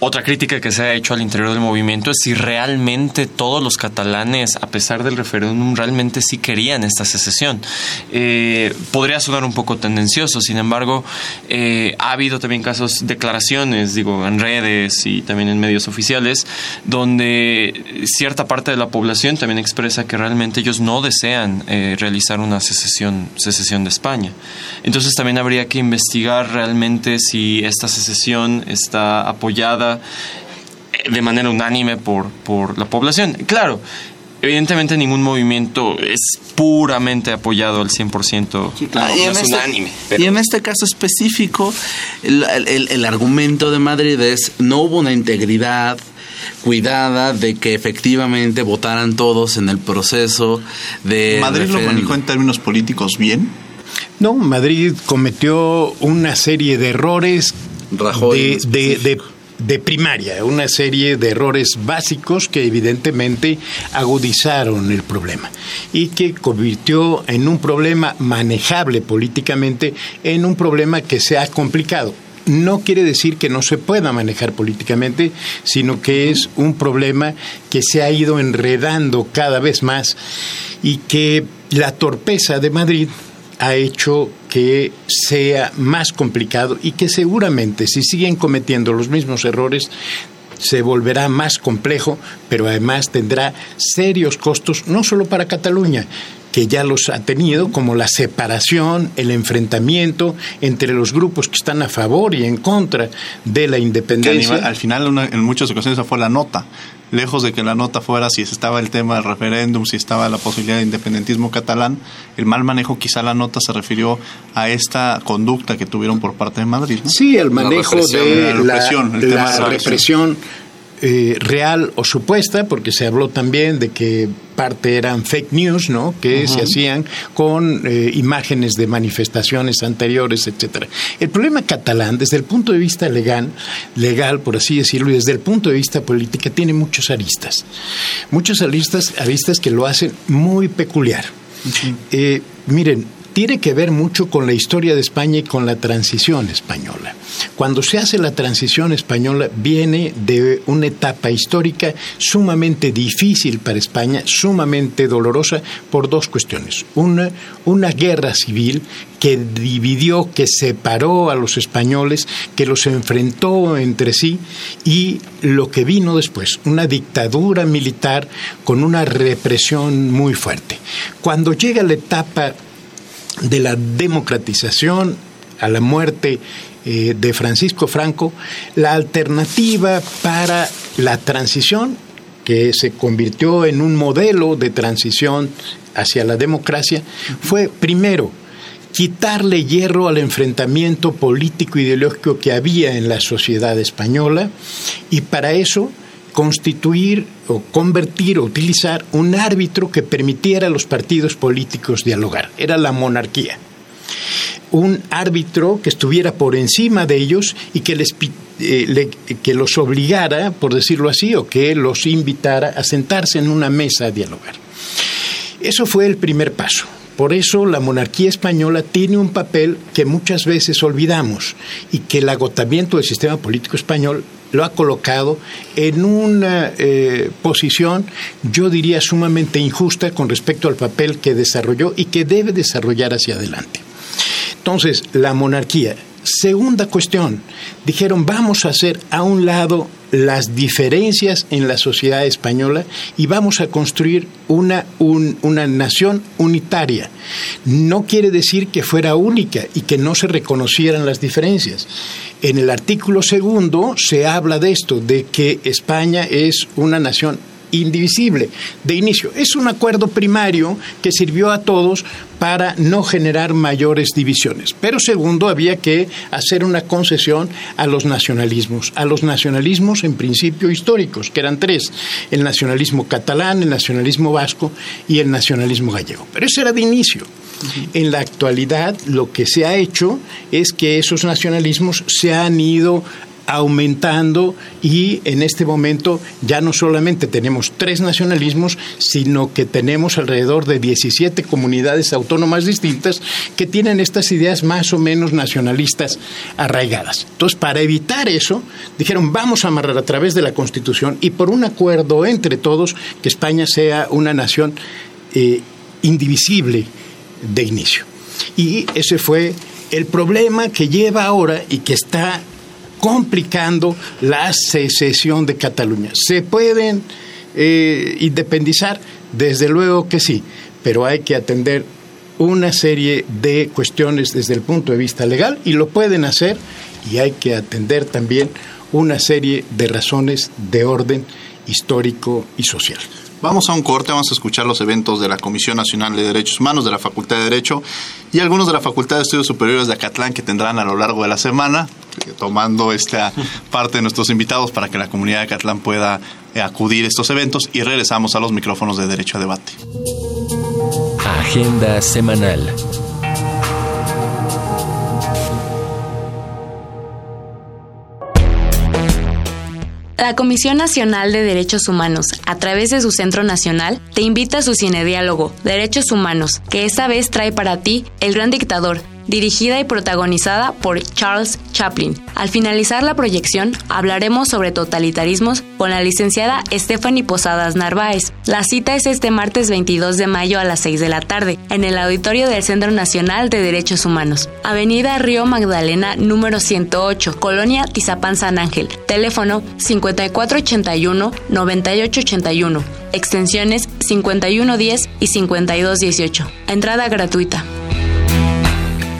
otra crítica que se ha hecho al interior del movimiento es si realmente todos los catalanes, a pesar del referéndum, realmente sí querían esta secesión. Eh, podría sonar un poco tendencioso, sin embargo, eh, ha habido también casos, declaraciones, digo, en redes y también en medios oficiales, donde cierta parte de la población también expresa que realmente ellos no desean eh, realizar una secesión, secesión de España. Entonces también habría que investigar realmente si esta secesión está apoyada de manera unánime por, por la población. Claro, evidentemente ningún movimiento es puramente apoyado al 100%, y, en este, unánime, y en este caso específico, el, el, argumento de Madrid es no hubo una integridad cuidada de que efectivamente votaran todos en el proceso de... ¿Madrid lo manejó en términos políticos bien? No, Madrid cometió una serie de errores de, de, de primaria, una serie de errores básicos que evidentemente agudizaron el problema y que convirtió en un problema manejable políticamente en un problema que se ha complicado. No quiere decir que no se pueda manejar políticamente, sino que es un problema que se ha ido enredando cada vez más y que la torpeza de Madrid ha hecho que sea más complicado y que seguramente si siguen cometiendo los mismos errores se volverá más complejo, pero además tendrá serios costos no solo para Cataluña, que ya los ha tenido, como la separación, el enfrentamiento entre los grupos que están a favor y en contra de la independencia. al final, en muchas ocasiones, esa fue la nota lejos de que la nota fuera si estaba el tema del referéndum, si estaba la posibilidad de independentismo catalán, el mal manejo quizá la nota se refirió a esta conducta que tuvieron por parte de Madrid. Sí, el manejo de la represión eh, real o supuesta, porque se habló también de que parte eran fake news, ¿no? Que se hacían con eh, imágenes de manifestaciones anteriores, etcétera. El problema catalán, desde el punto de vista legal, legal por así decirlo, y desde el punto de vista político, tiene muchos aristas, muchos aristas, aristas que lo hacen muy peculiar. Eh, miren, tiene que ver mucho con la historia de España y con la transición española. Cuando se hace la transición española viene de una etapa histórica sumamente difícil para España, sumamente dolorosa por dos cuestiones. Una, una guerra civil que dividió, que separó a los españoles, que los enfrentó entre sí y lo que vino después, una dictadura militar con una represión muy fuerte. Cuando llega la etapa de la democratización a la muerte eh, de Francisco Franco, la alternativa para la transición, que se convirtió en un modelo de transición hacia la democracia, fue primero quitarle hierro al enfrentamiento político ideológico que había en la sociedad española y para eso constituir o convertir o utilizar un árbitro que permitiera a los partidos políticos dialogar. Era la monarquía. Un árbitro que estuviera por encima de ellos y que, les, eh, que los obligara, por decirlo así, o que los invitara a sentarse en una mesa a dialogar. Eso fue el primer paso. Por eso la monarquía española tiene un papel que muchas veces olvidamos y que el agotamiento del sistema político español lo ha colocado en una eh, posición, yo diría, sumamente injusta con respecto al papel que desarrolló y que debe desarrollar hacia adelante. Entonces, la monarquía. Segunda cuestión, dijeron vamos a hacer a un lado las diferencias en la sociedad española y vamos a construir una, una nación unitaria. No quiere decir que fuera única y que no se reconocieran las diferencias. En el artículo segundo se habla de esto, de que España es una nación indivisible de inicio. Es un acuerdo primario que sirvió a todos para no generar mayores divisiones. Pero segundo, había que hacer una concesión a los nacionalismos, a los nacionalismos en principio históricos, que eran tres, el nacionalismo catalán, el nacionalismo vasco y el nacionalismo gallego. Pero eso era de inicio. En la actualidad lo que se ha hecho es que esos nacionalismos se han ido aumentando y en este momento ya no solamente tenemos tres nacionalismos, sino que tenemos alrededor de 17 comunidades autónomas distintas que tienen estas ideas más o menos nacionalistas arraigadas. Entonces, para evitar eso, dijeron, vamos a amarrar a través de la Constitución y por un acuerdo entre todos que España sea una nación eh, indivisible de inicio. Y ese fue el problema que lleva ahora y que está complicando la secesión de Cataluña. ¿Se pueden eh, independizar? Desde luego que sí, pero hay que atender una serie de cuestiones desde el punto de vista legal y lo pueden hacer y hay que atender también una serie de razones de orden histórico y social. Vamos a un corte, vamos a escuchar los eventos de la Comisión Nacional de Derechos Humanos, de la Facultad de Derecho y algunos de la Facultad de Estudios Superiores de Acatlán que tendrán a lo largo de la semana, eh, tomando esta parte de nuestros invitados para que la comunidad de Acatlán pueda eh, acudir a estos eventos y regresamos a los micrófonos de Derecho a Debate. Agenda semanal. La Comisión Nacional de Derechos Humanos, a través de su Centro Nacional, te invita a su cinediálogo Derechos Humanos, que esta vez trae para ti El Gran Dictador, dirigida y protagonizada por Charles Chaplin. Al finalizar la proyección, hablaremos sobre totalitarismos con la licenciada Stephanie Posadas Narváez. La cita es este martes 22 de mayo a las 6 de la tarde, en el auditorio del Centro Nacional de Derechos Humanos. Avenida Río Magdalena, número 108, Colonia Tizapán San Ángel. Teléfono 5481-9881. Extensiones 5110 y 5218. Entrada gratuita.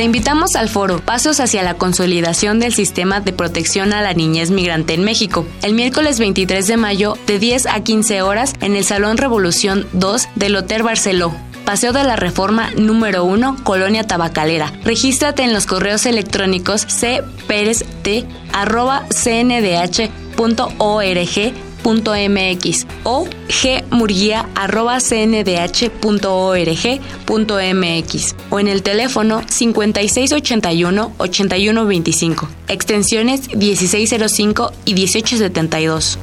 Te invitamos al foro Pasos hacia la consolidación del sistema de protección a la niñez migrante en México, el miércoles 23 de mayo de 10 a 15 horas en el Salón Revolución 2 del Hotel Barceló. Paseo de la Reforma número 1, Colonia Tabacalera. Regístrate en los correos electrónicos cperez.cndh.org o gmurguía.cndh.org.mx o en el teléfono 5681-8125, extensiones 1605 y 1872.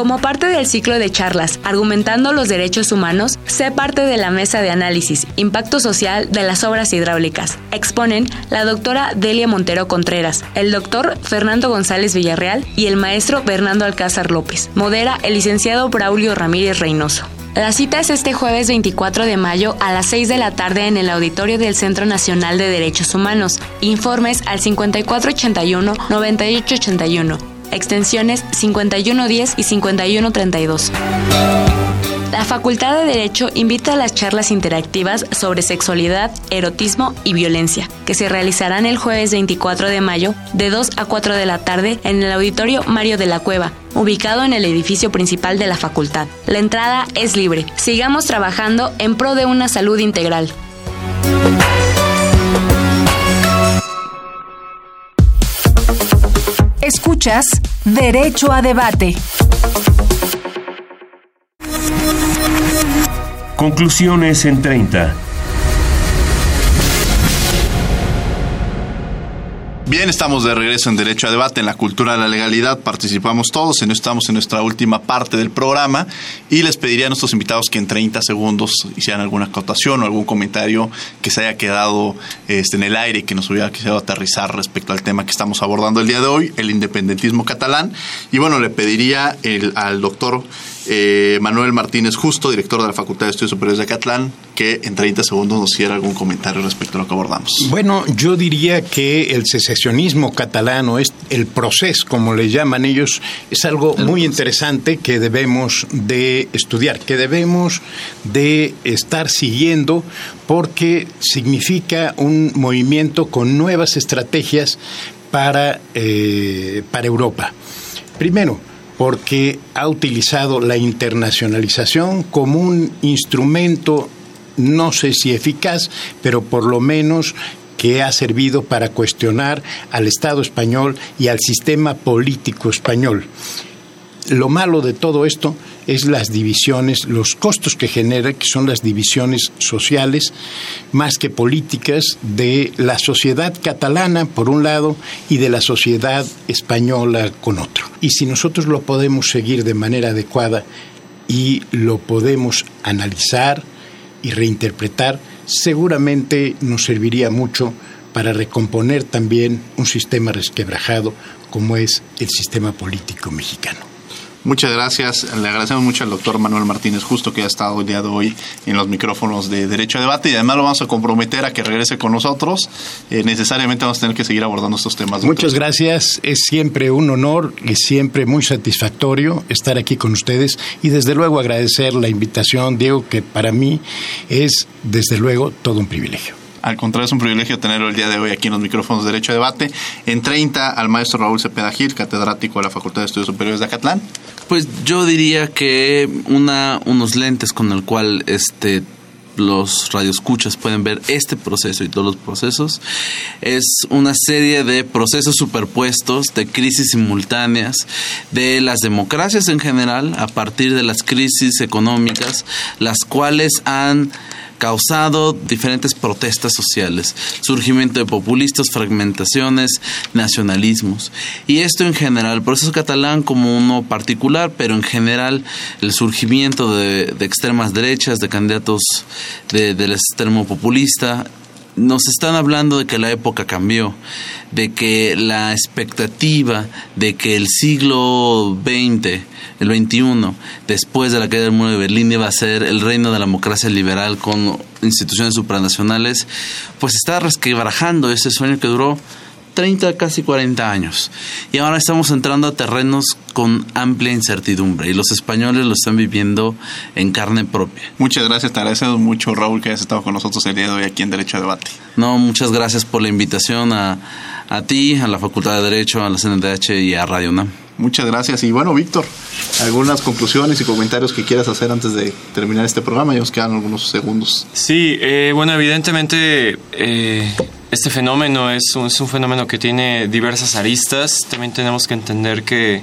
Como parte del ciclo de charlas Argumentando los Derechos Humanos, sé parte de la mesa de análisis Impacto Social de las Obras Hidráulicas. Exponen la doctora Delia Montero Contreras, el doctor Fernando González Villarreal y el maestro Bernardo Alcázar López. Modera el licenciado Braulio Ramírez Reynoso. La cita es este jueves 24 de mayo a las 6 de la tarde en el auditorio del Centro Nacional de Derechos Humanos. Informes al 5481-9881 extensiones 5110 y 5132. La Facultad de Derecho invita a las charlas interactivas sobre sexualidad, erotismo y violencia, que se realizarán el jueves 24 de mayo de 2 a 4 de la tarde en el auditorio Mario de la Cueva, ubicado en el edificio principal de la facultad. La entrada es libre. Sigamos trabajando en pro de una salud integral. Escuchas Derecho a Debate. Conclusiones en 30. Bien, estamos de regreso en Derecho a Debate, en la cultura de la legalidad. Participamos todos, en estamos en nuestra última parte del programa y les pediría a nuestros invitados que en 30 segundos hicieran alguna acotación o algún comentario que se haya quedado este, en el aire que nos hubiera querido aterrizar respecto al tema que estamos abordando el día de hoy, el independentismo catalán. Y bueno, le pediría el, al doctor eh, Manuel Martínez Justo, director de la Facultad de Estudios Superiores de Acatlán, que en 30 segundos nos hiciera algún comentario respecto a lo que abordamos. Bueno, yo diría que el secesionismo catalano, es el proceso, como le llaman ellos, es algo muy interesante que debemos de estudiar, que debemos de estar siguiendo porque significa un movimiento con nuevas estrategias para, eh, para Europa. Primero, porque ha utilizado la internacionalización como un instrumento, no sé si eficaz, pero por lo menos que ha servido para cuestionar al Estado español y al sistema político español. Lo malo de todo esto es las divisiones, los costos que genera, que son las divisiones sociales, más que políticas, de la sociedad catalana, por un lado, y de la sociedad española con otro. Y si nosotros lo podemos seguir de manera adecuada y lo podemos analizar y reinterpretar, seguramente nos serviría mucho para recomponer también un sistema resquebrajado como es el sistema político mexicano. Muchas gracias. Le agradecemos mucho al doctor Manuel Martínez Justo que ha estado el día de hoy en los micrófonos de Derecho a Debate y además lo vamos a comprometer a que regrese con nosotros. Eh, necesariamente vamos a tener que seguir abordando estos temas. Muchas gracias. Es siempre un honor y siempre muy satisfactorio estar aquí con ustedes y desde luego agradecer la invitación, Diego, que para mí es desde luego todo un privilegio. Al contrario, es un privilegio tenerlo el día de hoy aquí en los micrófonos de Derecho a Debate. En 30, al maestro Raúl Cepeda Gil, catedrático de la Facultad de Estudios Superiores de Acatlán. Pues yo diría que una, unos lentes con el cual este los radioescuchas pueden ver este proceso y todos los procesos. Es una serie de procesos superpuestos, de crisis simultáneas, de las democracias en general, a partir de las crisis económicas, las cuales han causado diferentes protestas sociales, surgimiento de populistas, fragmentaciones, nacionalismos. Y esto en general, el proceso catalán como uno particular, pero en general el surgimiento de, extremas derechas, de candidatos del extremo populista, nos están hablando de que la época cambió, de que la expectativa de que el siglo XX, el XXI, después de la caída del muro de Berlín, iba a ser el reino de la democracia liberal con instituciones supranacionales, pues está resquebrajando ese sueño que duró 30, casi 40 años. Y ahora estamos entrando a terrenos con amplia incertidumbre y los españoles lo están viviendo en carne propia. Muchas gracias, te agradecemos mucho Raúl que hayas estado con nosotros el día de hoy aquí en Derecho a Debate. No, muchas gracias por la invitación a, a ti, a la Facultad de Derecho, a la CNDH y a Radio UNAM. Muchas gracias. Y bueno, Víctor, algunas conclusiones y comentarios que quieras hacer antes de terminar este programa. Ya nos quedan algunos segundos. Sí, eh, bueno, evidentemente eh, este fenómeno es un, es un fenómeno que tiene diversas aristas. También tenemos que entender que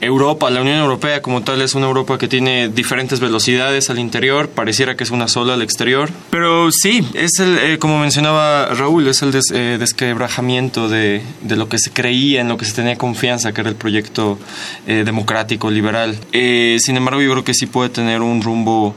Europa, la Unión Europea como tal es una Europa que tiene diferentes velocidades al interior, pareciera que es una sola al exterior, pero sí, es el, eh, como mencionaba Raúl, es el eh, desquebrajamiento de, de, lo que se creía, en lo que se tenía confianza, que era el proyecto eh, democrático, liberal. sin embargo, yo creo que sí puede tener un rumbo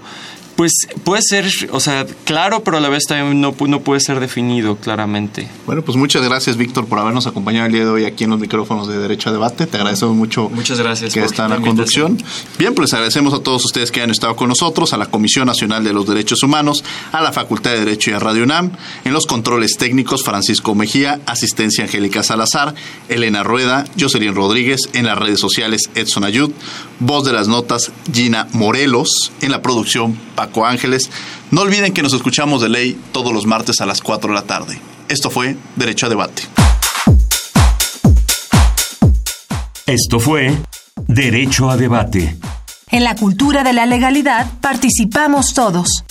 pues puede ser, o sea, claro, pero a la vez también no, no puede ser definido claramente. Bueno, pues muchas gracias, Víctor, por habernos acompañado el día de hoy aquí en los micrófonos de Derecho a Debate. Te agradecemos mucho muchas gracias que está en la conducción. Bien, pues agradecemos a todos ustedes que han estado con nosotros, a la Comisión Nacional de los Derechos Humanos, a la Facultad de Derecho y a Radio UNAM, en los controles técnicos Francisco Mejía, asistencia Angélica Salazar, Elena Rueda, Jocelyn Rodríguez, en las redes sociales Edson Ayud, voz de las notas Gina Morelos, en la producción Paco Ángeles. No olviden que nos escuchamos de ley todos los martes a las 4 de la tarde. Esto fue Derecho a Debate. Esto fue Derecho a Debate. En la cultura de la legalidad participamos todos.